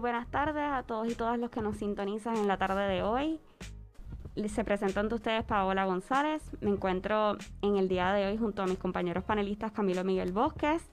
buenas tardes a todos y todas los que nos sintonizan en la tarde de hoy. Se presenta ante ustedes Paola González. Me encuentro en el día de hoy junto a mis compañeros panelistas Camilo Miguel Bosques.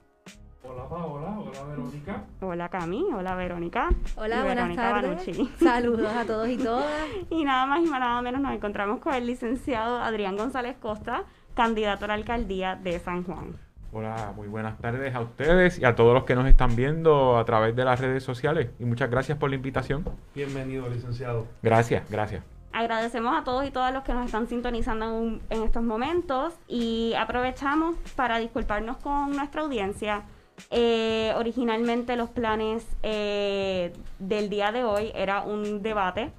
Hola Paola, hola Verónica. Hola Cami, hola Verónica. Hola, buenas tardes. Saludos a todos y todas. y nada más y nada menos nos encontramos con el licenciado Adrián González Costa, candidato a la alcaldía de San Juan. Hola, muy buenas tardes a ustedes y a todos los que nos están viendo a través de las redes sociales. Y muchas gracias por la invitación. Bienvenido, licenciado. Gracias, gracias. Agradecemos a todos y todas los que nos están sintonizando en, estos momentos y aprovechamos para disculparnos con nuestra audiencia. Eh, originalmente los planes eh, del día de hoy era un debate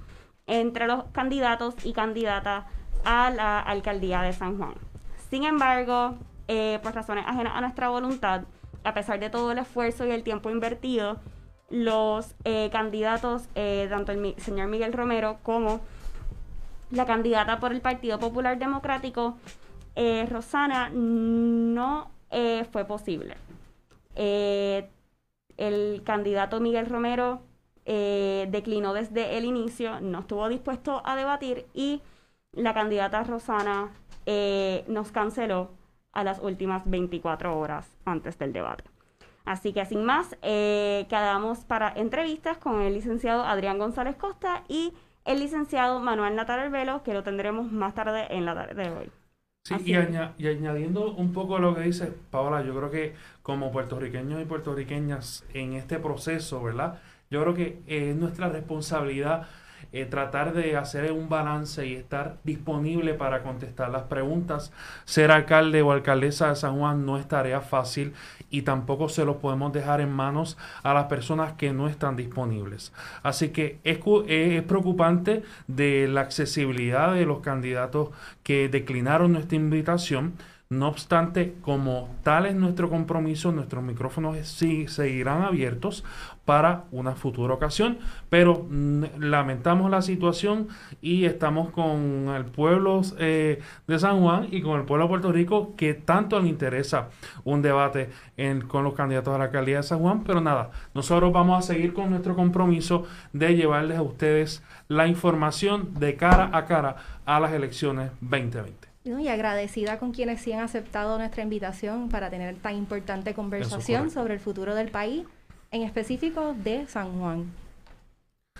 entre los candidatos y candidatas a la alcaldía de San Juan. Sin embargo, eh, por razones ajenas a nuestra voluntad, a pesar de todo el esfuerzo y el tiempo invertido, los eh, candidatos, eh, tanto el señor Miguel Romero como la candidata por el Partido Popular Democrático, Rosana, no fue posible. el candidato Miguel Romero declinó desde el inicio, no estuvo dispuesto a debatir y la candidata Rosana nos canceló a las últimas 24 horas antes del debate. Así que sin más, eh, quedamos para entrevistas con el licenciado Adrián González Costa y el licenciado Manuel Natal Velo, que lo tendremos más tarde en la tarde de hoy. Sí, y, añadiendo un poco lo que dice Paola, yo creo que como puertorriqueños y puertorriqueñas en este proceso, ¿verdad? Yo creo que es nuestra responsabilidad eh, tratar de hacer un balance y estar disponible para contestar las preguntas. Ser alcalde o alcaldesa de San Juan no es tarea fácil y tampoco se lo podemos dejar en manos a las personas que no están disponibles. Así que es, es preocupante de la accesibilidad de los candidatos que declinaron nuestra invitación. No obstante, como tal es nuestro compromiso, nuestros micrófonos sí seguirán abiertos para una futura ocasión, pero mm, lamentamos la situación y estamos con el pueblo eh, de San Juan y con el pueblo de Puerto Rico que tanto le interesa un debate con los candidatos a la alcaldía de San Juan, pero nada, nosotros vamos a seguir con nuestro compromiso de llevarles a ustedes la información de cara a cara a las elecciones 2020 y agradecida con quienes sí han aceptado nuestra invitación para tener tan importante conversación sobre el futuro del país, en específico de San Juan.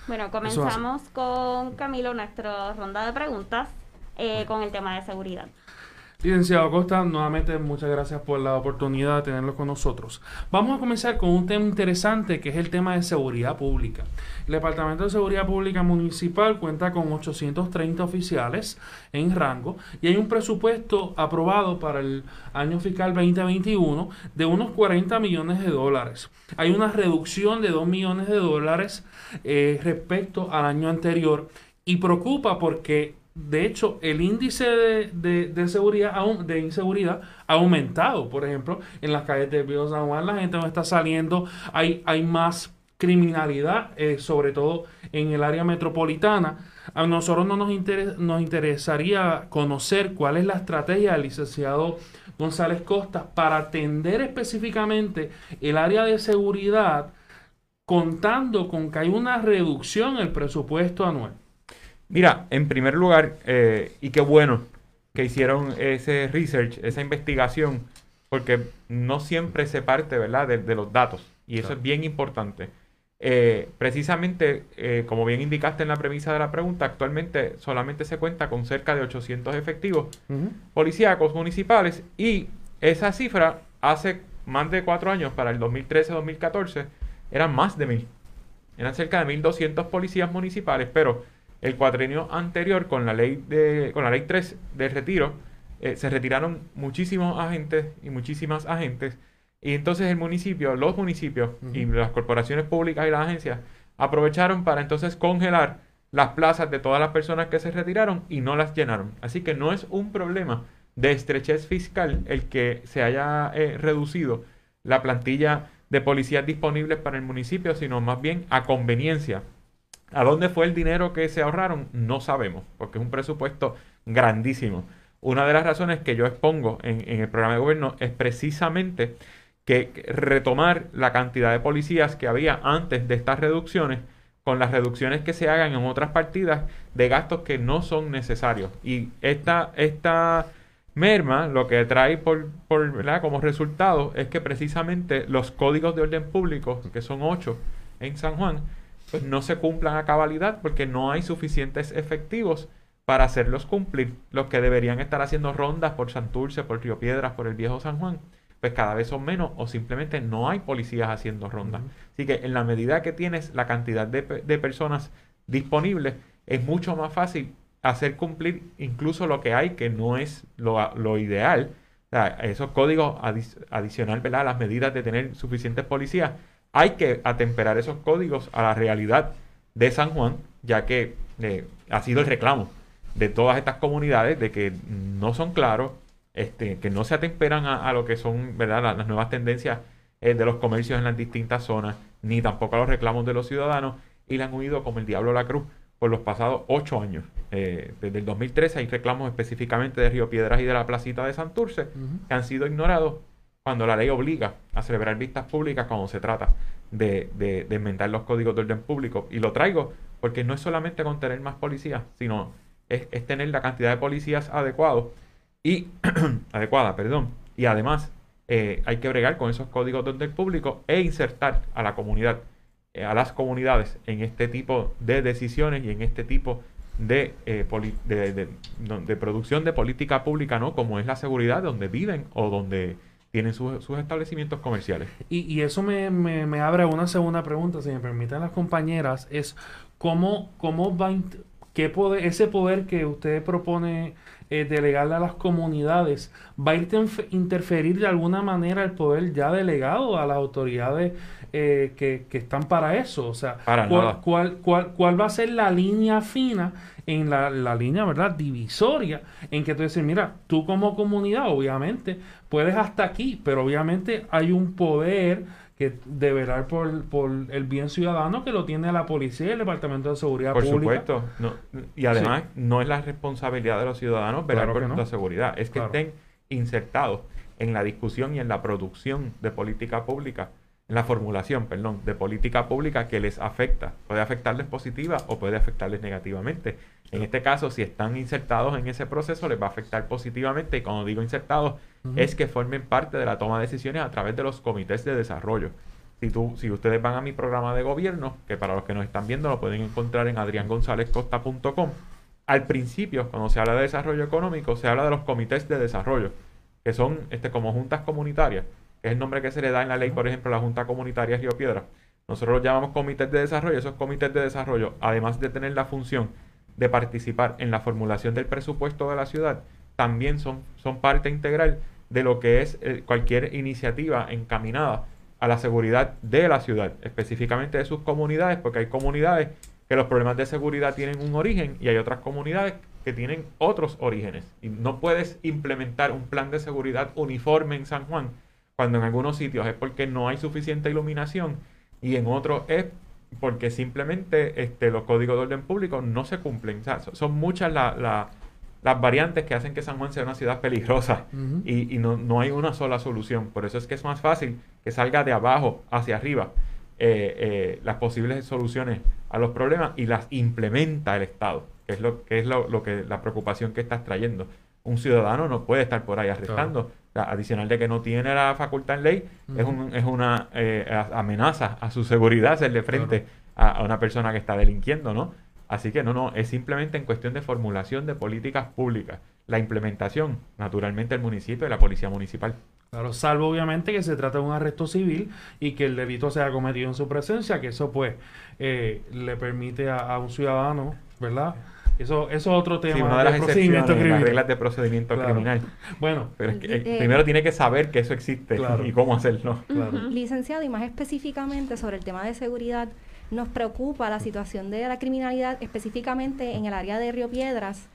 Bueno, comenzamos con Camilo nuestra ronda de preguntas eh, con el tema de seguridad. Licenciado Costa, nuevamente muchas gracias por la oportunidad de tenerlo con nosotros. Vamos a comenzar con un tema interesante que es el tema de seguridad pública. El Departamento de Seguridad Pública Municipal cuenta con 830 oficiales en rango y hay un presupuesto aprobado para el año fiscal 2021 de unos 40 millones de dólares. Hay una reducción de 2 millones de dólares eh, respecto al año anterior y preocupa porque de hecho, el índice de, seguridad, de inseguridad ha aumentado. Por ejemplo, en las calles de Río San Juan la gente no está saliendo, hay, hay más criminalidad, eh, sobre todo en el área metropolitana. A nosotros no nos, nos interesaría conocer cuál es la estrategia del licenciado González Costa para atender específicamente el área de seguridad, contando con que hay una reducción en el presupuesto anual. Mira, en primer lugar, eh, y qué bueno que hicieron ese research, esa investigación, porque no siempre se parte, ¿verdad?, de, los datos. Y eso es bien importante. Eh, precisamente, eh, como bien indicaste en la premisa de la pregunta, actualmente solamente se cuenta con cerca de 800 efectivos policíacos municipales y esa cifra hace más de cuatro años, para el 2013-2014, eran más de mil. Eran cerca de 1.200 policías municipales, pero el cuatrenio anterior con la ley de con la ley 3 de retiro eh, se retiraron muchísimos agentes y muchísimas agentes y entonces el municipio, los municipios y las corporaciones públicas y las agencias aprovecharon para entonces congelar las plazas de todas las personas que se retiraron y no las llenaron. Así que no es un problema de estrechez fiscal el que se haya eh, reducido la plantilla de policías disponibles para el municipio, sino más bien a conveniencia ¿A dónde fue el dinero que se ahorraron? No sabemos, porque es un presupuesto grandísimo. Una de las razones que yo expongo en, el programa de gobierno es precisamente que retomar la cantidad de policías que había antes de estas reducciones con las reducciones que se hagan en otras partidas de gastos que no son necesarios. Y esta, esta merma lo que trae por, como resultado es que precisamente los códigos de orden público, que son ocho en San Juan, no se cumplan a cabalidad porque no hay suficientes efectivos para hacerlos cumplir. Los que deberían estar haciendo rondas por Santurce, por Río Piedras, por el viejo San Juan, pues cada vez son menos o simplemente no hay policías haciendo rondas. Así que en la medida que tienes la cantidad de, de personas disponibles, es mucho más fácil hacer cumplir incluso lo que hay, que no es lo, lo ideal. O sea, esos códigos adicionales, ¿verdad? Las medidas de tener suficientes policías, hay que atemperar esos códigos a la realidad de San Juan, ya que eh, ha sido el reclamo de todas estas comunidades de que no son claros, este, que no se atemperan a, lo que son ¿verdad? Las, nuevas tendencias eh, de los comercios en las distintas zonas, ni tampoco a los reclamos de los ciudadanos, y le han huido como el diablo a la cruz por los pasados ocho años. Eh, desde el 2013 hay reclamos específicamente de Río Piedras y de la Placita de Santurce que han sido ignorados cuando la ley obliga a celebrar vistas públicas cuando se trata de, de, de inventar los códigos de orden público. Y lo traigo porque no es solamente con tener más policías, sino es, es tener la cantidad de policías adecuados y adecuada, perdón. Y además eh, hay que bregar con esos códigos de orden público e insertar a la comunidad, eh, a las comunidades en este tipo de decisiones y en este tipo de, eh, de, de, producción de política pública, ¿no? Como es la seguridad donde viven o donde tienen sus, establecimientos comerciales. Y, y eso me, me, me, abre una segunda pregunta, si me permiten las compañeras, es cómo, cómo va qué poder, ese poder que usted propone eh, delegarle a las comunidades, ¿va a interferir de alguna manera el poder ya delegado a las autoridades eh, que, están para eso? O sea, ¿cuál, cuál, cuál, va a ser la línea fina en la, la, línea, ¿verdad? Divisoria, en que tú dices, mira, tú como comunidad, obviamente, puedes hasta aquí, pero obviamente hay un poder que de velar por, por, el bien ciudadano que lo tiene la policía y el Departamento de Seguridad por Pública. Por supuesto. y además, no es la responsabilidad de los ciudadanos velar por la seguridad. Es que estén insertados en la discusión y en la producción de política pública, en la formulación, perdón, de política pública que les afecta. Puede afectarles positiva o puede afectarles negativamente. En este caso, si están insertados en ese proceso, les va a afectar positivamente. Y cuando digo insertados, es que formen parte de la toma de decisiones a través de los comités de desarrollo. Si, tú, si ustedes van a mi programa de gobierno, que para los que nos están viendo lo pueden encontrar en adriangonzalezcosta.com, al principio, cuando se habla de desarrollo económico, se habla de los comités de desarrollo, que son este, como juntas comunitarias, es el nombre que se le da en la ley, por ejemplo, la Junta Comunitaria Río Piedra. Nosotros los llamamos comités de desarrollo. Esos comités de desarrollo, además de tener la función de participar en la formulación del presupuesto de la ciudad, también son, son parte integral de lo que es eh, cualquier iniciativa encaminada a la seguridad de la ciudad, específicamente de sus comunidades, porque hay comunidades que los problemas de seguridad tienen un origen y hay otras comunidades que tienen otros orígenes. Y no puedes implementar un plan de seguridad uniforme en San Juan cuando en algunos sitios es porque no hay suficiente iluminación y en otros es porque simplemente este, los códigos de orden público no se cumplen. son muchas las variantes que hacen que San Juan sea una ciudad peligrosa y, no, hay una sola solución. Por eso es que es más fácil que salga de abajo hacia arriba eh, eh, las posibles soluciones a los problemas y las implementa el Estado, que es lo que es lo, que la preocupación que estás trayendo. Un ciudadano no puede estar por ahí arrestando adicional de que no tiene la facultad en ley, es, un, es una eh, amenaza a su seguridad hacerle frente a, una persona que está delinquiendo, ¿no? Así que no, no, es simplemente en cuestión de formulación de políticas públicas. La implementación, naturalmente, el municipio y la policía municipal. Claro, salvo obviamente que se trata de un arresto civil y que el delito sea cometido en su presencia, que eso pues eh, le permite a, a un ciudadano, ¿verdad? Eso, eso es otro tema. Sí, una de las procedimiento las reglas de procedimiento criminal. Bueno, pero es que, eh, primero tiene que saber que eso existe y cómo hacerlo. Licenciado, y más específicamente sobre el tema de seguridad, nos preocupa la situación de la criminalidad, específicamente en el área de Río Piedras,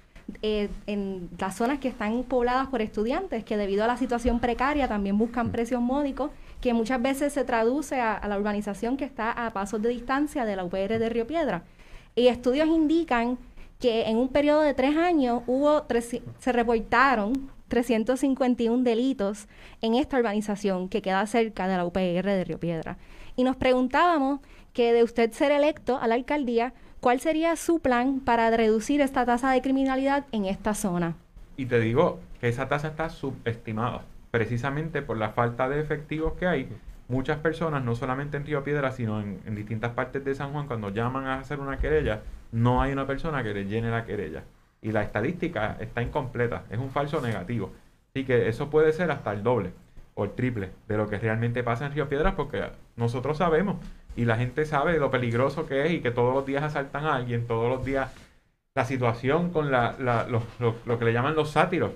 eh, en las zonas que están pobladas por estudiantes, que debido a la situación precaria también buscan precios módicos, que muchas veces se traduce a, a la urbanización que está a pasos de distancia de la UPR de Río Piedra. Y estudios indican que en un periodo de tres años hubo se reportaron 351 delitos en esta urbanización que queda cerca de la UPR de Río Piedra. Y nos preguntábamos que de usted ser electo a la alcaldía, ¿cuál sería su plan para reducir esta tasa de criminalidad en esta zona? Y te digo que esa tasa está subestimada, precisamente por la falta de efectivos que hay. Muchas personas, no solamente en Río Piedra, sino en, en distintas partes de San Juan, cuando llaman a hacer una querella, no hay una persona que le llene la querella. Y la estadística está incompleta, es un falso negativo. Así que eso puede ser hasta el doble o el triple de lo que realmente pasa en Río Piedras porque nosotros sabemos y la gente sabe lo peligroso que es y que todos los días asaltan a alguien, todos los días la situación con la, la, lo, lo, que le llaman los sátiros,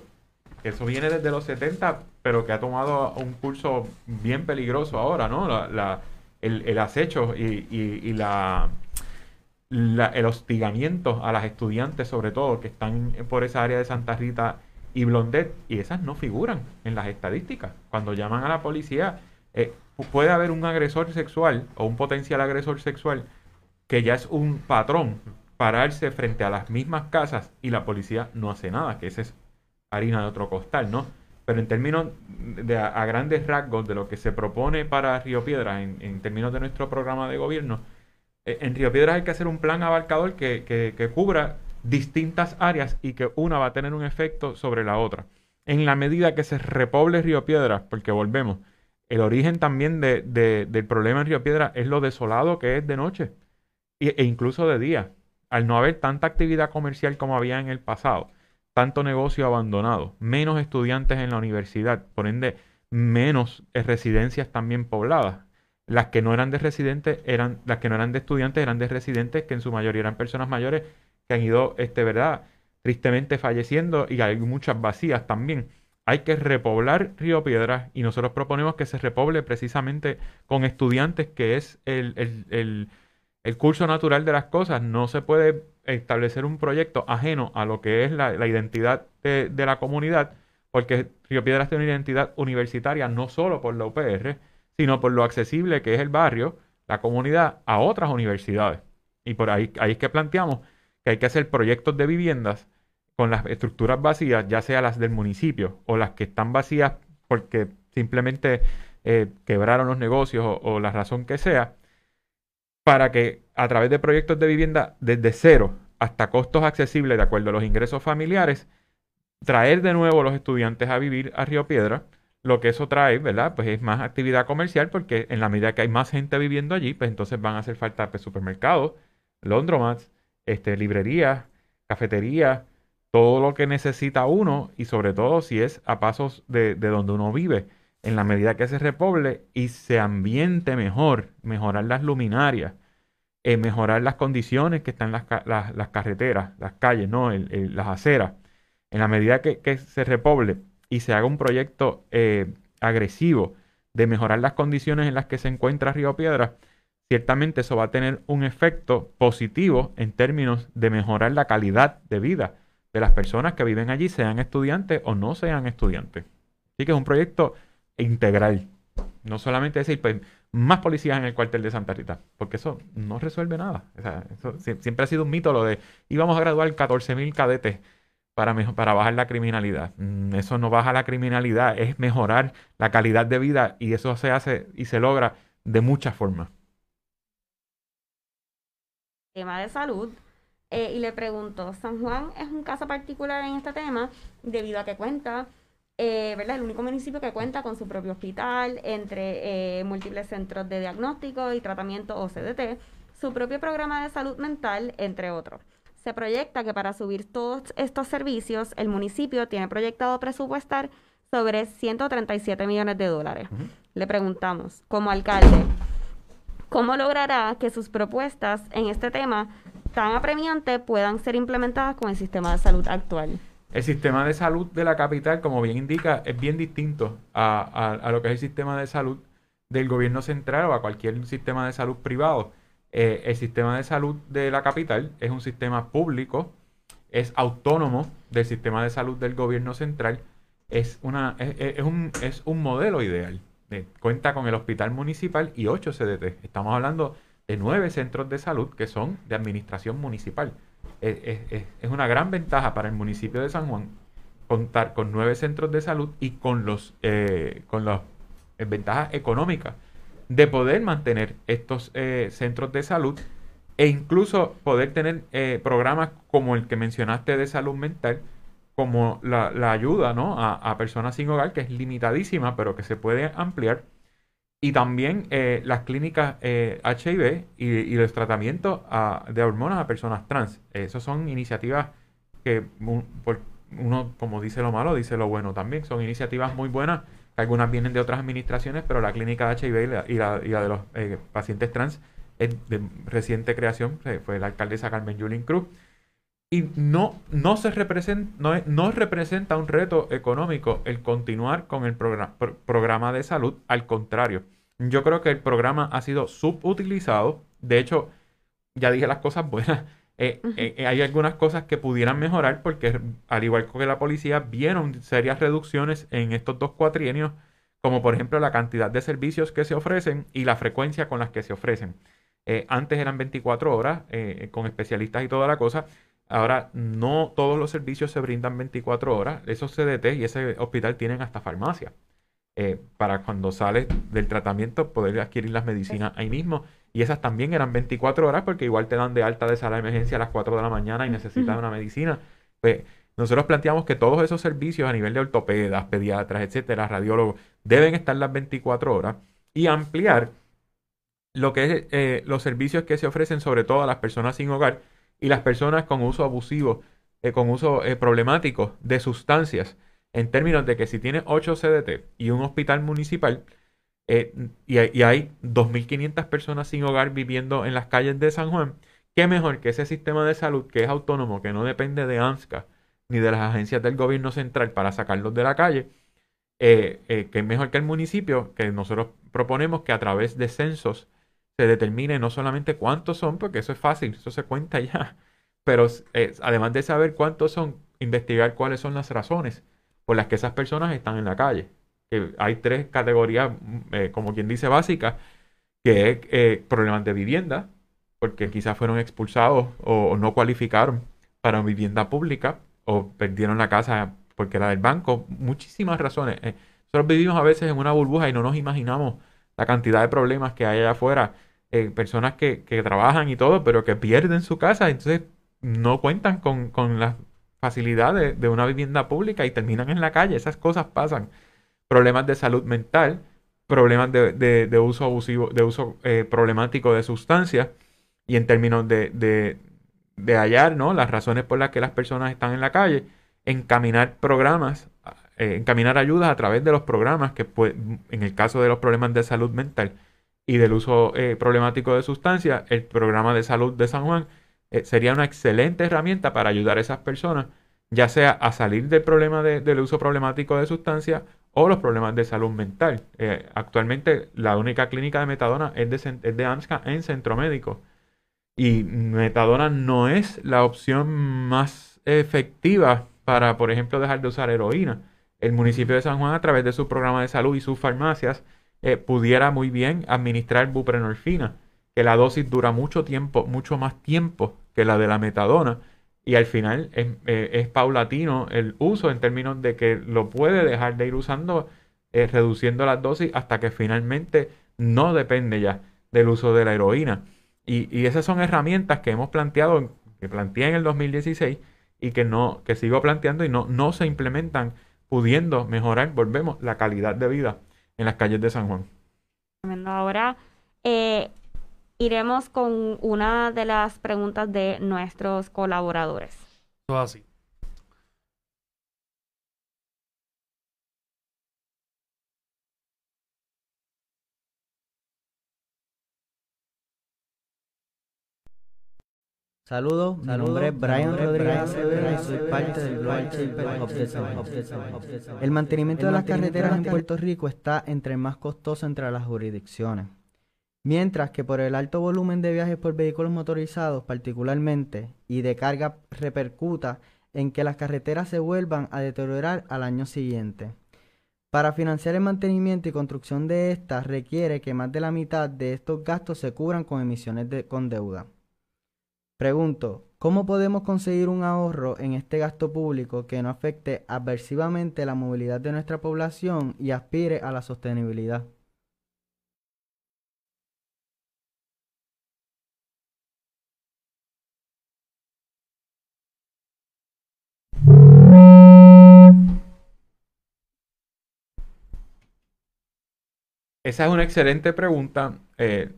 que eso viene desde los 70, pero que ha tomado un curso bien peligroso ahora, ¿no? La, el, el, acecho y, y, y la, el hostigamiento a las estudiantes, sobre todo, que están por esa área de Santa Rita y Blondet, y esas no figuran en las estadísticas. Cuando llaman a la policía, eh, puede haber un agresor sexual o un potencial agresor sexual que ya es un patrón pararse frente a las mismas casas y la policía no hace nada, que esa es harina de otro costal, ¿no? Pero en términos de a, grandes rasgos de lo que se propone para Río Piedras, en, términos de nuestro programa de gobierno, en Río Piedras hay que hacer un plan abarcador que, que, que cubra distintas áreas y que una va a tener un efecto sobre la otra. En la medida que se repoble Río Piedras, porque volvemos, el origen también de, de, del problema en Río Piedras es lo desolado que es de noche e, incluso de día. Al no haber tanta actividad comercial como había en el pasado, tanto negocio abandonado, menos estudiantes en la universidad, por ende, menos residencias también pobladas. Las que no eran de residentes eran, las que no eran de estudiantes eran de residentes, que en su mayoría eran personas mayores que han ido, este, ¿verdad? Tristemente falleciendo y hay muchas vacías también. Hay que repoblar Río Piedras y nosotros proponemos que se repoble precisamente con estudiantes, que es el, el, el, curso natural de las cosas. No se puede establecer un proyecto ajeno a lo que es la, la identidad de, de, la comunidad, porque Río Piedras tiene una identidad universitaria no solo por la UPR, sino por lo accesible que es el barrio, la comunidad, a otras universidades. Y por ahí, ahí es que planteamos que hay que hacer proyectos de viviendas con las estructuras vacías, ya sea las del municipio o las que están vacías porque simplemente eh, quebraron los negocios o, o, la razón que sea, para que a través de proyectos de vivienda desde cero hasta costos accesibles de acuerdo a los ingresos familiares, traer de nuevo a los estudiantes a vivir a Río Piedra, lo que eso trae, ¿verdad? Pues es más actividad comercial porque en la medida que hay más gente viviendo allí, pues entonces van a hacer falta pues, supermercados, laundromats, este, librerías, cafeterías, todo lo que necesita uno y sobre todo si es a pasos de, de, donde uno vive. En la medida que se repoble y se ambiente mejor, mejorar las luminarias, eh, mejorar las condiciones que están las, las, carreteras, las calles, ¿no? Las aceras. En la medida que, que, se repoble y se haga un proyecto eh, agresivo de mejorar las condiciones en las que se encuentra Río Piedra, ciertamente eso va a tener un efecto positivo en términos de mejorar la calidad de vida de las personas que viven allí, sean estudiantes o no sean estudiantes. Así que es un proyecto integral. No solamente decir, pues, más policías en el cuartel de Santa Rita, porque eso no resuelve nada. Eso siempre ha sido un mito lo de íbamos a graduar 14.000 cadetes para, para bajar la criminalidad. Mm, eso no baja la criminalidad, es mejorar la calidad de vida y eso se hace y se logra de muchas formas tema de salud eh, y le pregunto, ¿San Juan es un caso particular en este tema debido a que cuenta, eh, ¿verdad? El único municipio que cuenta con su propio hospital, entre eh, múltiples centros de diagnóstico y tratamiento o CDT, su propio programa de salud mental, entre otros. Se proyecta que para subir todos estos servicios, el municipio tiene proyectado presupuestar sobre 137 millones de dólares. Uh -huh. Le preguntamos, como alcalde, ¿Cómo logrará que sus propuestas en este tema tan apremiante puedan ser implementadas con el sistema de salud actual? El sistema de salud de la capital, como bien indica, es bien distinto a, a, a lo que es el sistema de salud del gobierno central o a cualquier sistema de salud privado. Eh, el sistema de salud de la capital es un sistema público, es autónomo del sistema de salud del gobierno central, es, un, es un modelo ideal cuenta con el hospital municipal y 8 CDT. Estamos hablando de nueve centros de salud que son de administración municipal. Es, es, una gran ventaja para el municipio de San Juan contar con nueve centros de salud y con los eh, con las ventajas económicas de poder mantener estos eh, centros de salud e incluso poder tener eh, programas como el que mencionaste de salud mental, como la, ayuda ¿no? a, personas sin hogar, que es limitadísima, pero que se puede ampliar, y también las clínicas HIV y, los tratamientos de hormonas a personas trans. Esas son iniciativas que por, uno, como dice lo malo, dice lo bueno también. Son iniciativas muy buenas, algunas vienen de otras administraciones, pero la clínica de HIV y la, de los eh, pacientes trans es de reciente creación, fue la alcaldesa Carmen Yulín Cruz. Y no, no, se representa, no, no, representa un reto económico el continuar con el programa de salud, al contrario. Yo creo que el programa ha sido subutilizado. De hecho, ya dije las cosas buenas eh, eh, hay algunas cosas que pudieran mejorar porque al igual que la policía vieron serias reducciones en estos dos cuatrienios, como por ejemplo la cantidad de servicios que se ofrecen y la frecuencia con las que se ofrecen. Eh, antes eran 24 horas con especialistas y toda la cosa. Ahora no todos los servicios se brindan 24 horas. Esos CDT y ese hospital tienen hasta farmacia. para cuando sales del tratamiento poder adquirir las medicinas ahí mismo y esas también eran 24 horas porque igual te dan de alta de sala de emergencia a las 4 de la mañana y necesitas una medicina. Pues nosotros planteamos que todos esos servicios a nivel de ortopedas, pediatras, etcétera, radiólogos, deben estar las 24 horas y ampliar lo que es eh, los servicios que se ofrecen sobre todo a las personas sin hogar y las personas con uso abusivo, eh, con uso eh, problemático de sustancias, en términos de que si tiene 8 CDT y un hospital municipal, eh, y, hay 2.500 personas sin hogar viviendo en las calles de San Juan, qué mejor que ese sistema de salud que es autónomo, que no depende de ANSCA ni de las agencias del gobierno central para sacarlos de la calle, eh, eh, mejor que el municipio, que nosotros proponemos que a través de censos se determine no solamente cuántos son, porque eso es fácil, eso se cuenta ya, pero además de saber cuántos son, investigar cuáles son las razones por las que esas personas están en la calle que hay tres categorías, mm, eh, como quien dice, básicas, que es eh, problemas de vivienda, porque quizás fueron expulsados o, no cualificaron para vivienda pública o perdieron la casa porque era del banco, muchísimas razones. Eh, nosotros vivimos a veces en una burbuja y no nos imaginamos la cantidad de problemas que hay allá afuera. personas que, que, trabajan y todo, pero que pierden su casa, entonces no cuentan con, con las facilidades de una vivienda pública y terminan en la calle. Esas cosas pasan problemas de salud mental, problemas de, uso abusivo, de uso eh, problemático de sustancias y en términos de, hallar ¿no? las razones por las que las personas están en la calle, encaminar programas, eh, encaminar ayudas a través de los programas que en el caso de los problemas de salud mental y del uso eh, problemático de sustancias, el programa de salud de San Juan sería una excelente herramienta para ayudar a esas personas, ya sea a salir del problema del uso problemático de sustancias o los problemas de salud mental. Eh, actualmente la única clínica de metadona es de, es de AMSCA en centro médico. Y metadona no es la opción más efectiva para, por ejemplo, dejar de usar heroína. El municipio de San Juan, a través de su programa de salud y sus farmacias, eh, pudiera muy bien administrar buprenorfina, que la dosis dura mucho tiempo, mucho más tiempo que la de la metadona y al final eh, es, paulatino el uso en términos de que lo puede dejar de ir usando, eh, reduciendo las dosis hasta que finalmente no depende ya del uso de la heroína. Y, esas son herramientas que hemos planteado, que planteé en el 2016 y que no, que sigo planteando y no, no se implementan, pudiendo mejorar, volvemos, la calidad de vida en las calles de San Juan. Ahora, eh, iremos con una de las preguntas de nuestros colaboradores. así. Saludos, mi nombre es Brian Rodríguez y soy parte del Global Chamber of the El mantenimiento de las carreteras en Puerto Rico está entre el más costoso entre las jurisdicciones. Mientras que por el alto volumen de viajes por vehículos motorizados particularmente y de carga repercuta en que las carreteras se vuelvan a deteriorar al año siguiente. Para financiar el mantenimiento y construcción de estas requiere que más de la mitad de estos gastos se cubran con emisiones con deuda. Pregunto, ¿cómo podemos conseguir un ahorro en este gasto público que no afecte adversivamente la movilidad de nuestra población y aspire a la sostenibilidad? Esa es una excelente pregunta. Eh,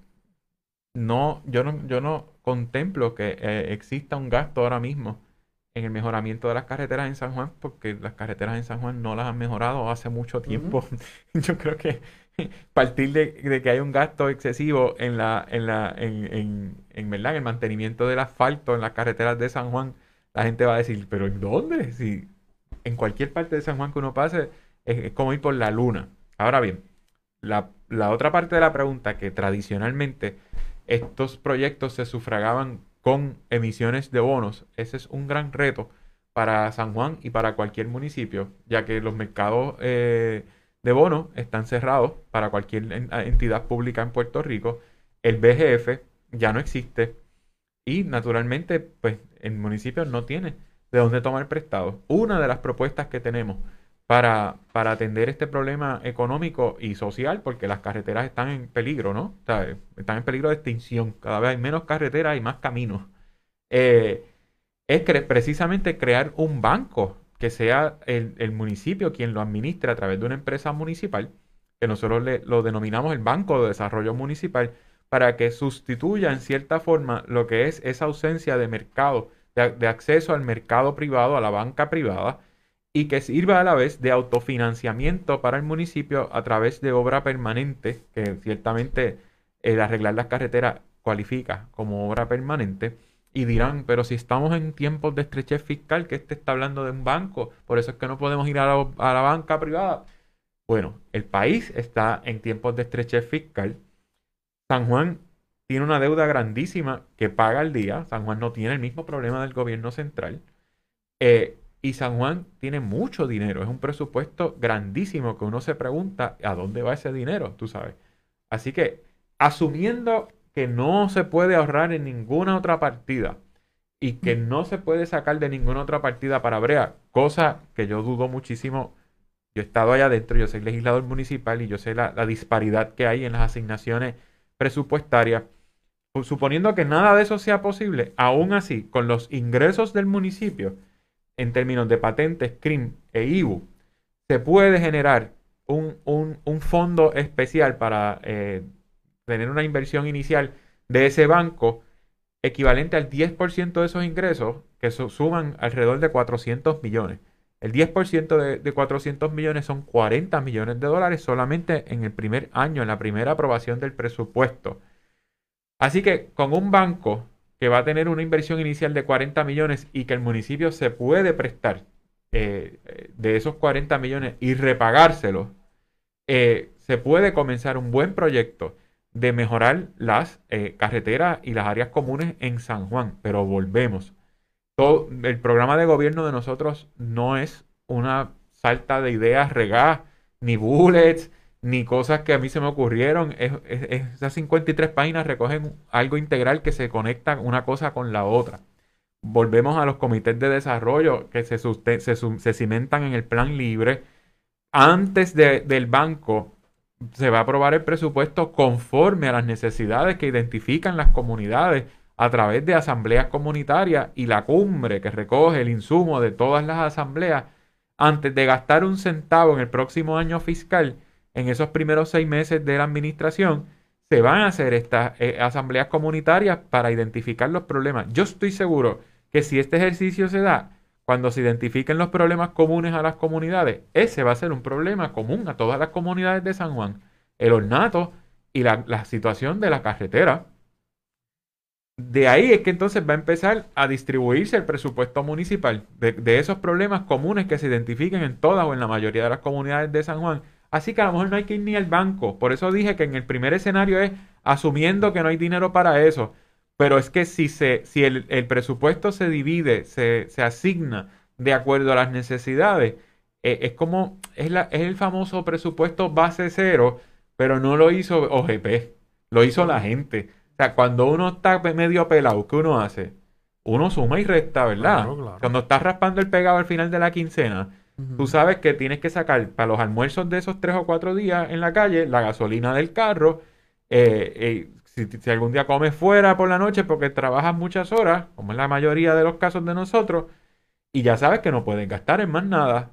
no, yo no, yo no contemplo que eh, exista un gasto ahora mismo en el mejoramiento de las carreteras en San Juan, porque las carreteras en San Juan no las han mejorado hace mucho tiempo. Yo creo que partir de, que hay un gasto excesivo en la, en la, en, en, ¿verdad? en el mantenimiento del asfalto en las carreteras de San Juan, la gente va a decir, pero ¿en dónde? Si en cualquier parte de San Juan que uno pase, es como ir por la luna. Ahora bien, la, otra parte de la pregunta, que tradicionalmente estos proyectos se sufragaban con emisiones de bonos, ese es un gran reto para San Juan y para cualquier municipio, ya que los mercados eh, de bonos están cerrados para cualquier entidad pública en Puerto Rico. El BGF ya no existe y naturalmente pues el municipio no tiene de dónde tomar prestado. Una de las propuestas que tenemos para, para atender este problema económico y social, porque las carreteras están en peligro, ¿no? están en peligro de extinción. Cada vez hay menos carreteras y más caminos. Eh, es precisamente crear un banco que sea el, municipio quien lo administre a través de una empresa municipal, que nosotros lo denominamos el Banco de Desarrollo Municipal, para que sustituya en cierta forma lo que es esa ausencia de mercado, de acceso al mercado privado, a la banca privada, y que sirva a la vez de autofinanciamiento para el municipio a través de obra permanente, que ciertamente el arreglar las carreteras cualifica como obra permanente. Y dirán, pero si estamos en tiempos de estrechez fiscal, que este está hablando de un banco, por eso es que no podemos ir a la, a la banca privada. Bueno, el país está en tiempos de estrechez fiscal. San Juan tiene una deuda grandísima que paga al día. San Juan no tiene el mismo problema del gobierno central. Eh, y San Juan tiene mucho dinero, es un presupuesto grandísimo que uno se pregunta a dónde va ese dinero, tú sabes. Así que, asumiendo que no se puede ahorrar en ninguna otra partida y que no se puede sacar de ninguna otra partida para Brea, cosa que yo dudo muchísimo. Yo he estado allá adentro, yo soy legislador municipal y yo sé la, la disparidad que hay en las asignaciones presupuestarias. Suponiendo que nada de eso sea posible, aún así, con los ingresos del municipio, en términos de patentes, CRIM e IBU, se puede generar un, fondo especial para eh, tener una inversión inicial de ese banco equivalente al 10% de esos ingresos, que suman alrededor de 400 millones. El 10% de, de 400 millones son 40 millones de dólares solamente en el primer año, en la primera aprobación del presupuesto. Así que con un banco que va a tener una inversión inicial de 40 millones y que el municipio se puede prestar eh, de esos 40 millones y repagárselos, eh, se puede comenzar un buen proyecto de mejorar las eh, carreteras y las áreas comunes en San Juan. Pero volvemos. Todo, el programa de gobierno de nosotros no es una salta de ideas regadas, ni bullets, ni cosas que a mí se me ocurrieron. esas 53 páginas recogen algo integral que se conecta una cosa con la otra. Volvemos a los comités de desarrollo que se, se, cimentan en el plan libre. Antes del banco se va a aprobar el presupuesto conforme a las necesidades que identifican las comunidades a través de asambleas comunitarias y la cumbre que recoge el insumo de todas las asambleas antes de gastar un centavo en el próximo año fiscal en esos primeros seis meses de la administración, se van a hacer estas eh, asambleas comunitarias para identificar los problemas. Yo estoy seguro que si este ejercicio se da, cuando se identifiquen los problemas comunes a las comunidades, ese va a ser un problema común a todas las comunidades de San Juan. El ornato y la, situación de la carretera. De ahí es que entonces va a empezar a distribuirse el presupuesto municipal de, de esos problemas comunes que se identifiquen en todas o en la mayoría de las comunidades de San Juan Así que a lo mejor no hay que ir ni al banco. Por eso dije que en el primer escenario es asumiendo que no hay dinero para eso. Pero es que si, se, si el, presupuesto se divide, se, asigna de acuerdo a las necesidades, eh, es como, es, la, es el famoso presupuesto base cero, pero no lo hizo OGP, lo hizo la gente. O sea, cuando uno está medio pelado, ¿qué uno hace? uno suma y resta, ¿verdad? Claro, claro. Cuando estás raspando el pegado al final de la quincena, Tú sabes que tienes que sacar para los almuerzos de esos tres o cuatro días en la calle la gasolina del carro. eh, eh, si, si algún día comes fuera por la noche porque trabajas muchas horas, como es la mayoría de los casos de nosotros, y ya sabes que no puedes gastar en más nada,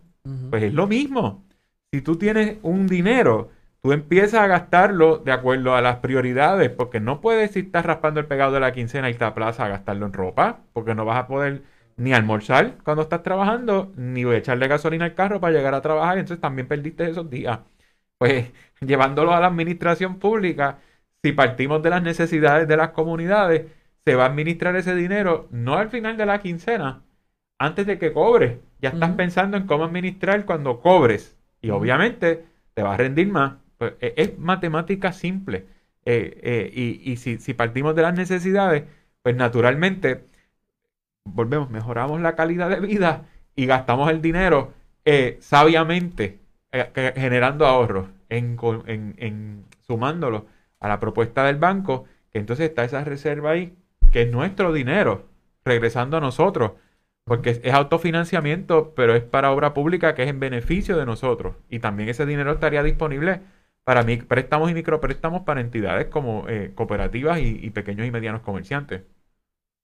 pues es lo mismo. Si tú tienes un dinero, tú empiezas a gastarlo de acuerdo a las prioridades, porque no puedes si estás raspando el pegado de la quincena irte a plaza a gastarlo en ropa, porque no vas a poder ni almorzar cuando estás trabajando, ni echarle gasolina al carro para llegar a trabajar, entonces también perdiste esos días. Pues llevándolo a la administración pública, si partimos de las necesidades de las comunidades, se va a administrar ese dinero no al final de la quincena, antes de que cobres. Ya estás pensando en cómo administrar cuando cobres. Y obviamente te va a rendir más. Pues, e- es matemática simple. Eh, eh, y y si, si partimos de las necesidades, pues naturalmente volvemos, mejoramos la calidad de vida y gastamos el dinero eh, sabiamente, eh, generando ahorros, en, sumándolo a la propuesta del banco, que entonces está esa reserva ahí, que es nuestro dinero, regresando a nosotros, porque es, autofinanciamiento, pero es para obra pública que es en beneficio de nosotros. Y también ese dinero estaría disponible para préstamos y micropréstamos para entidades como eh, cooperativas y pequeños y medianos comerciantes.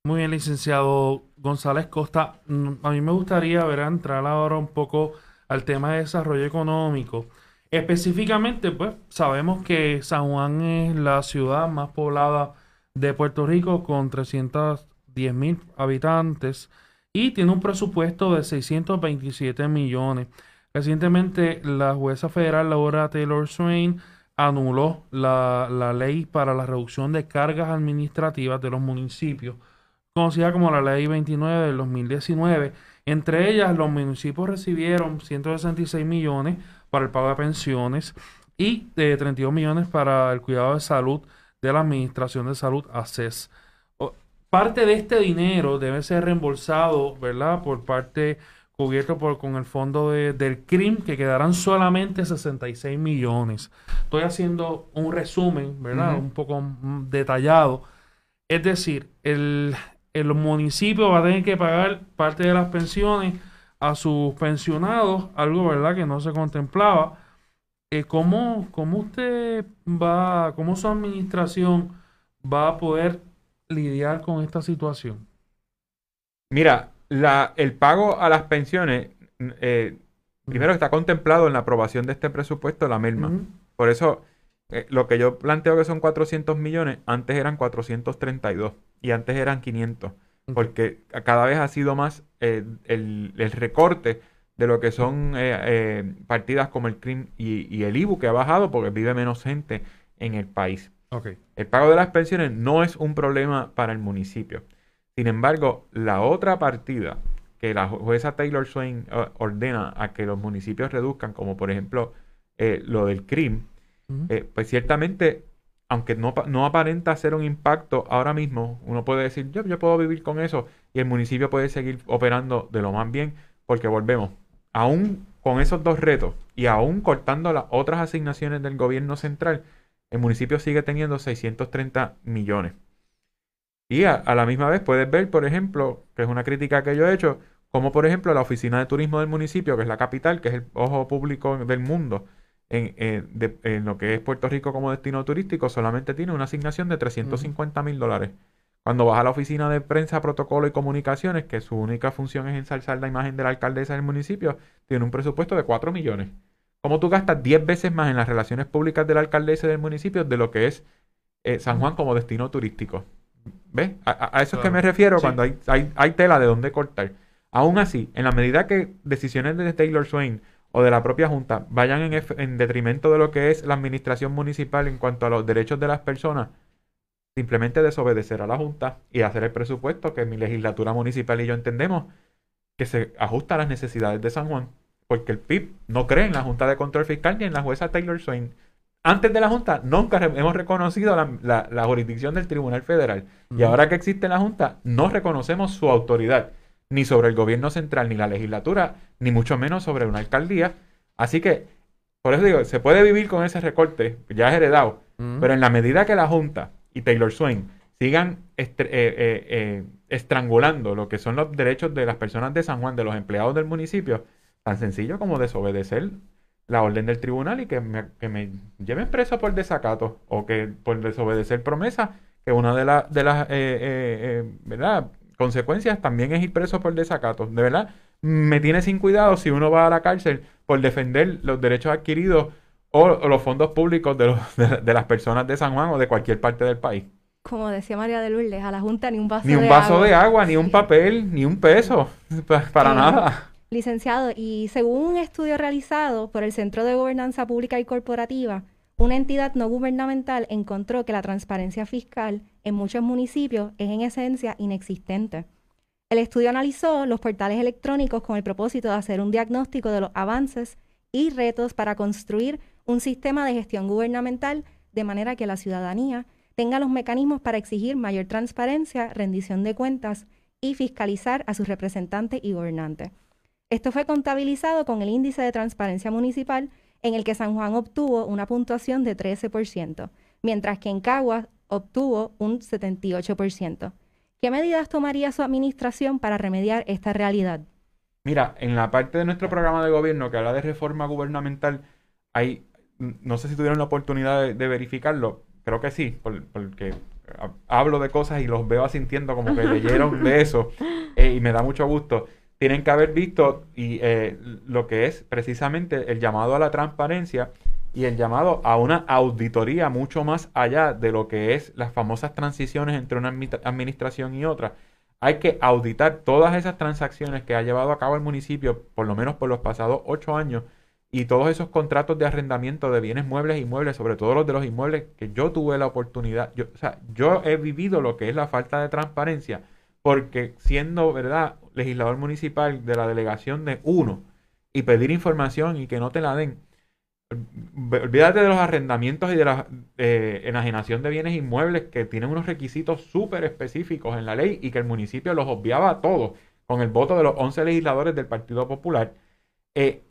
Muy bien, licenciado González Costa. Mm, A mí me gustaría ver entrar ahora un poco al tema de desarrollo económico. Específicamente, pues sabemos que San Juan es la ciudad más poblada de Puerto Rico con 310 mil habitantes y tiene un presupuesto de 627 millones. Recientemente la jueza federal Laura Taylor Swain anuló la, la ley para la reducción de cargas administrativas de los municipios conocida como la Ley 29 del 2019. Entre ellas, los municipios recibieron 166 millones para el pago de pensiones y de 32 millones para el cuidado de salud de la Administración de Salud, ACES. Parte de este dinero debe ser reembolsado, ¿verdad? Por parte cubierto por, con el fondo de- del CRIM, que quedarán solamente 66 millones. Estoy haciendo un resumen, ¿verdad? Un poco mm, detallado. Es decir, el, el municipio va a tener que pagar parte de las pensiones a sus pensionados, algo verdad que no se contemplaba. Eh, ¿cómo, cómo usted va, cómo su administración va a poder lidiar con esta situación? Mira, la, el pago a las pensiones, eh, primero está contemplado en la aprobación de este presupuesto la. Ujú. Por eso, eh, lo que yo planteo que son 400 millones, antes eran 432 y antes eran 500, porque cada vez ha sido más eh, el, el recorte de lo que son eh, eh, partidas como el CRIM y, y el IBU, que ha bajado porque vive menos gente en el país. El pago de las pensiones no es un problema para el municipio. Sin embargo, la otra partida que la ju- jueza Taylor Swain ordena a que los municipios reduzcan, como por ejemplo eh, lo del CRIM, eh, pues ciertamente, aunque no, no aparenta ser un impacto ahora mismo, uno puede decir, yo, yo puedo vivir con eso y el municipio puede seguir operando de lo más bien, porque volvemos, aún con esos dos retos y aún cortando las otras asignaciones del gobierno central, el municipio sigue teniendo 630 millones. Y a, a la misma vez puedes ver, por ejemplo, que es una crítica que yo he hecho, como por ejemplo la oficina de turismo del municipio, que es la capital, que es el ojo público del mundo, en, eh, de- en lo que es Puerto Rico como destino turístico, solamente tiene una asignación de 350 mil dólares. Cuando vas a la oficina de prensa, protocolo y comunicaciones, que su única función es ensalzar la imagen de la alcaldesa del municipio, tiene un presupuesto de 4 millones. ¿Cómo tú gastas 10 veces más en las relaciones públicas de la alcaldesa del municipio de lo que es eh, San Juan como destino turístico? ¿Ves? A, eso es que me refiero Sí. cuando hay, hay, hay tela de dónde cortar. Aún así, en la medida que decisiones de Taylor Swain o de la propia Junta vayan en, en detrimento de lo que es la administración municipal en cuanto a los derechos de las personas, simplemente desobedecer a la Junta y hacer el presupuesto que mi legislatura municipal y yo entendemos que se ajusta a las necesidades de San Juan, porque el PIB no cree en la Junta de Control Fiscal ni en la jueza Taylor Swain. Antes de la Junta nunca hemos reconocido la, la- la jurisdicción del Tribunal Federal. Y ahora que existe la Junta, no reconocemos su autoridad, ni sobre el gobierno central, ni la legislatura, ni mucho menos sobre una alcaldía. Así que, por eso digo, se puede vivir con ese recorte, ya es heredado, pero en la medida que la Junta y Taylor Swain sigan eh, eh, estrangulando lo que son los derechos de las personas de San Juan, de los empleados del municipio, tan sencillo como desobedecer la orden del tribunal y que me, que me lleven preso por desacato o que por desobedecer promesa, que una de, de las ¿verdad? Consecuencias también es ir preso por desacato. De verdad, me tiene sin cuidado si uno va a la cárcel por defender los derechos adquiridos o, los fondos públicos de, los, de, las personas de San Juan o de cualquier parte del país. Como decía María de Lourdes, a la Junta ni un vaso de agua. Ni un vaso de agua, ni un papel, ni un peso, para nada. Licenciado, y según un estudio realizado por el Centro de Gobernanza Pública y Corporativa, una entidad no gubernamental encontró que la transparencia fiscal en muchos municipios es en esencia inexistente. El estudio analizó los portales electrónicos con el propósito de hacer un diagnóstico de los avances y retos para construir un sistema de gestión gubernamental de manera que la ciudadanía tenga los mecanismos para exigir mayor transparencia, rendición de cuentas y fiscalizar a sus representantes y gobernantes. Esto fue contabilizado con el índice de transparencia municipal en el que San Juan obtuvo una puntuación de 13%, mientras que en Caguas obtuvo un 78%. ¿Qué medidas tomaría su administración para remediar esta realidad? Mira, en la parte de nuestro programa de gobierno que habla de reforma gubernamental, hay, no sé si tuvieron la oportunidad de, verificarlo, creo que sí, porque hablo de cosas y los veo asintiendo como que leyeron de eso eh, y me da mucho gusto. Tienen que haber visto y, eh, lo que es precisamente el llamado a la transparencia y el llamado a una auditoría mucho más allá de lo que es las famosas transiciones entre una administración y otra. Hay que auditar todas esas transacciones que ha llevado a cabo el municipio, por lo menos por los pasados ocho años, y todos esos contratos de arrendamiento de bienes muebles e inmuebles, sobre todo los de los inmuebles, que yo tuve la oportunidad, yo, o sea, yo he vivido lo que es la falta de transparencia, porque siendo, ¿verdad?, legislador municipal de la delegación de uno, y pedir información y que no te la den, olvídate de los arrendamientos y de la eh, enajenación de bienes inmuebles que tienen unos requisitos súper específicos en la ley y que el municipio los obviaba a todos con el voto de los 11 legisladores del Partido Popular. Eh,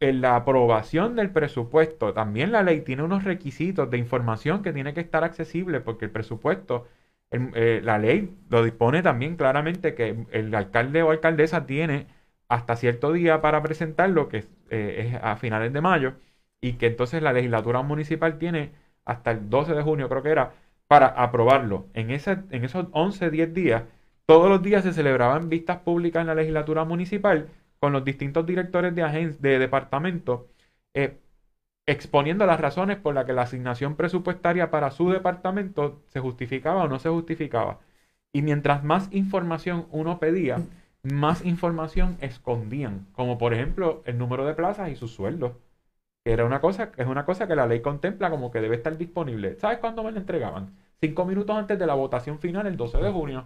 la aprobación del presupuesto, también la ley tiene unos requisitos de información que tiene que estar accesible porque el presupuesto, eh, la ley lo dispone también claramente que el alcalde o alcaldesa tiene hasta cierto día para presentarlo, que es a finales de mayo y que entonces la legislatura municipal tiene hasta el 12 de junio, creo que era, para aprobarlo. En, ese, en esos 11, 10 días, todos los días se celebraban vistas públicas en la legislatura municipal con los distintos directores de, de departamento eh, exponiendo las razones por las que la asignación presupuestaria para su departamento se justificaba o no se justificaba. Y mientras más información uno pedía, más información escondían, como por ejemplo el número de plazas y sus sueldos era una cosa, es una cosa que la ley contempla como que debe estar disponible. ¿Sabes cuándo me la entregaban? Cinco minutos antes de la votación final, el 12 de junio.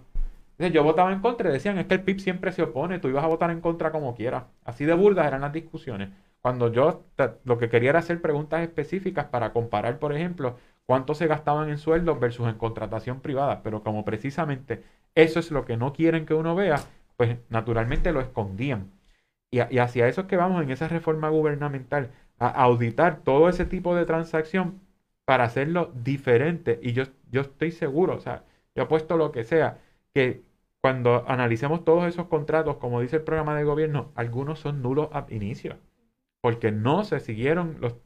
Entonces, yo votaba en contra y decían, es que el PIB siempre se opone, tú ibas a votar en contra como quieras. Así de burdas eran las discusiones. Cuando yo lo que quería era hacer preguntas específicas para comparar, por ejemplo, cuánto se gastaban en sueldos versus en contratación privada. Pero como precisamente eso es lo que no quieren que uno vea, pues naturalmente lo escondían. Y, hacia eso es que vamos en esa reforma gubernamental a auditar todo ese tipo de transacción para hacerlo diferente. Y yo, yo estoy seguro, o sea, yo apuesto lo que sea, que cuando analicemos todos esos contratos, como dice el programa de gobierno, algunos son nulos al inicio, porque no se siguieron los...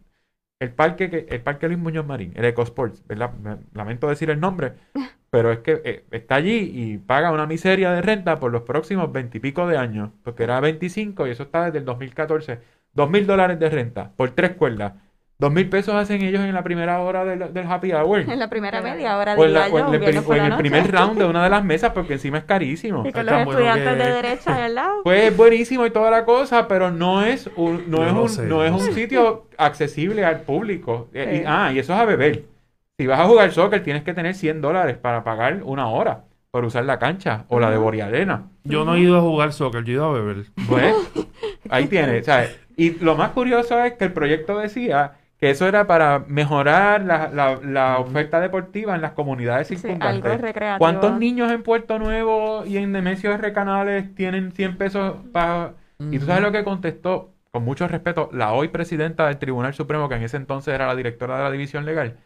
El parque, el parque Luis Muñoz Marín, el EcoSports, ¿verdad? lamento decir el nombre, pero es que eh, está allí y paga una miseria de renta por los próximos veintipico de años, porque era 25 y eso está desde el 2014 dos mil dólares de renta por tres cuerdas. Dos mil pesos hacen ellos en la primera hora del, happy hour. En la primera media hora, o en, el, primer round de una de las mesas, porque encima es carísimo. Y con los estudiantes de derecha del lado. Pues es buenísimo y toda la cosa, pero no es un, no es un, no es un sitio accesible al público. Eh, ah, y eso es a beber. Si vas a jugar soccer, tienes que tener 100 dólares para pagar una hora por usar la cancha o la de Boriadena. Yo no he ido a jugar soccer, yo he ido a beber. Pues, ahí tienes, ¿sabes? Y lo más curioso es que el proyecto decía que eso era para mejorar la, oferta deportiva en las comunidades circundantes. ¿Cuántos niños en Puerto Nuevo y en Nemesio de Canales tienen 100 pesos para... Y tú sabes lo que contestó, con mucho respeto, la hoy presidenta del Tribunal Supremo, que en ese entonces era la directora de la División Legal.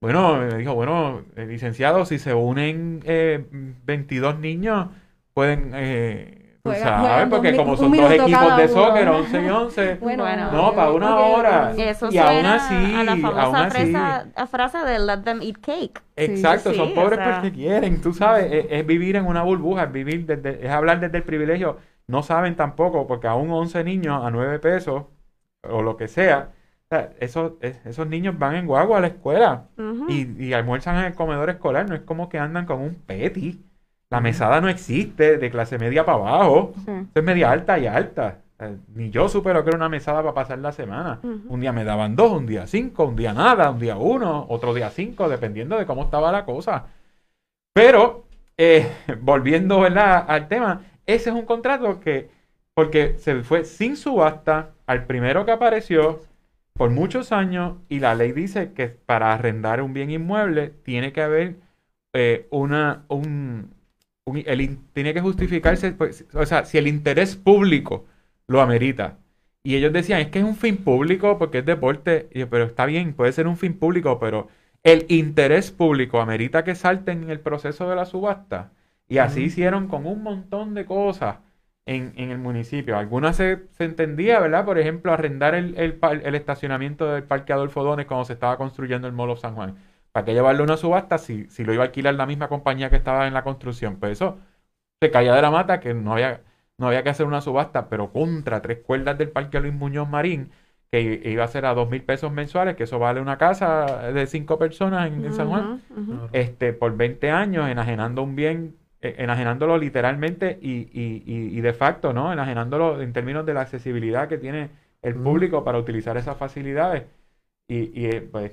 Bueno, me dijo, bueno, eh, licenciado, si se unen eh, 22 niños, pueden, eh, Juega- sabes, juegan dos porque mi- como un son dos equipos de soccer, 11 y 11, Bueno, Bueno. no, para una hora. Eso y aún así, a la aún famosa fresa- a frase de let them eat cake. Exacto, Sí, son o pobres sea. porque quieren, tú sabes, es, es vivir en una burbuja, es vivir desde, es hablar desde el privilegio. No saben tampoco, porque aún 11 niños a 9 pesos, o lo que sea, o sea, esos, es- esos niños van en guagua a la escuela Ujú. y, y almuerzan en el comedor escolar, no es como que andan con un peti. La mesada no existe de clase media para abajo, es media alta y alta. Eh, Ni yo supero que era una mesada para pasar la semana. Un día me daban dos, un día cinco, un día nada, un día uno, otro día cinco, dependiendo de cómo estaba la cosa. Pero, eh, volviendo ¿verdad? al tema, ese es un contrato que, porque se fue sin subasta al primero que apareció por muchos años y la ley dice que para arrendar un bien inmueble tiene que haber eh, una, un, un- el tiene que justificarse, pues, o sea, si el interés público lo amerita. Y ellos decían, es que es un fin público porque es deporte, yo, pero está bien, puede ser un fin público, pero el interés público amerita que salten en el proceso de la subasta. Y así hicieron con un montón de cosas en, en el municipio. Algunas se, se entendía, ¿verdad? Por ejemplo, arrendar el, el, el estacionamiento del Parque Adolfo Dones cuando se estaba construyendo el Mall of San Juan. ¿Para qué llevarlo a una subasta si, si lo iba a alquilar la misma compañía que estaba en la construcción? Pues eso se caía de la mata que no había, no había que hacer una subasta, pero contra tres cuerdas del Parque Luis Muñoz Marín, que iba a ser a dos mil pesos mensuales, que eso vale una casa de cinco personas en, en San Juan este, por 20 años enajenando un bien, eh, enajenándolo literalmente y, y, y, y de facto, ¿no? Enajenándolo en términos de la accesibilidad que tiene el público para utilizar esas facilidades. Y, y, eh, pues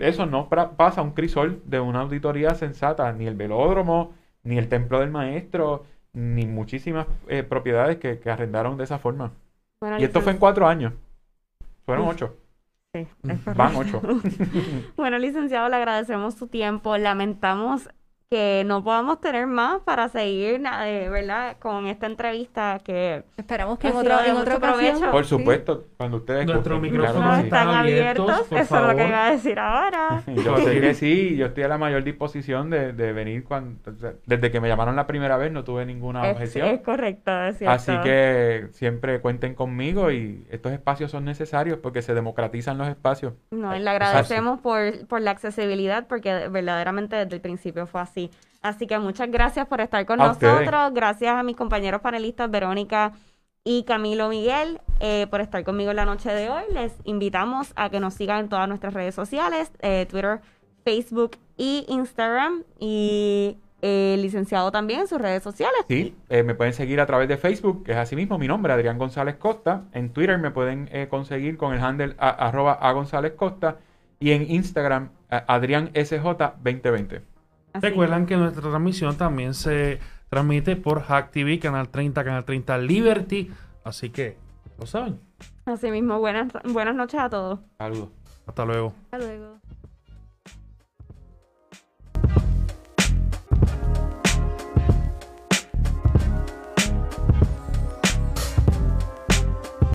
eso no pasa un crisol de una auditoría sensata, ni el velódromo, ni el templo del maestro, ni muchísimas eh, propiedades que, que arrendaron de esa forma. Bueno, Y esto fue en cuatro años. Fueron ocho. Sí, Van ocho. Bueno, licenciado, le agradecemos su tiempo. Lamentamos que no podamos tener más para seguir, eh, ¿verdad? Con esta entrevista que Esperamos que en, de en ocasión. provecho. Por sí. supuesto, cuando ustedes Nuestros micrófonos claro sí. están abiertos, por Eso es lo que iba a decir ahora. Yo sé que sí, yo estoy a la mayor disposición de, de venir cuando, o sea, desde que me llamaron la primera vez no tuve ninguna Es, objeción. es correcto, es cierto. Así que siempre cuenten conmigo y estos espacios son necesarios porque se democratizan los espacios. No, y le agradecemos por, por la accesibilidad porque verdaderamente desde el principio fue así. Así que muchas gracias por estar con A ustedes. nosotros. Gracias a mis compañeros panelistas Verónica y Camilo Miguel eh, por estar conmigo en la noche de hoy. Les invitamos a que nos sigan en todas nuestras redes sociales, eh, Twitter, Facebook y Instagram. Y eh, el licenciado también en sus redes sociales. Sí, eh, me pueden seguir a través de Facebook, que es así mismo mi nombre, Adrián González Costa. En Twitter me pueden conseguir con el handle a- arroba a González Costa y en Instagram a- Adrián SJ 2020. Así. Recuerdan que nuestra transmisión también se transmite por Hack TV, Canal 30, Canal 30 Liberty. Así que, lo saben. Así mismo, buenas, buenas noches a todos. Saludos. Hasta luego. Hasta luego.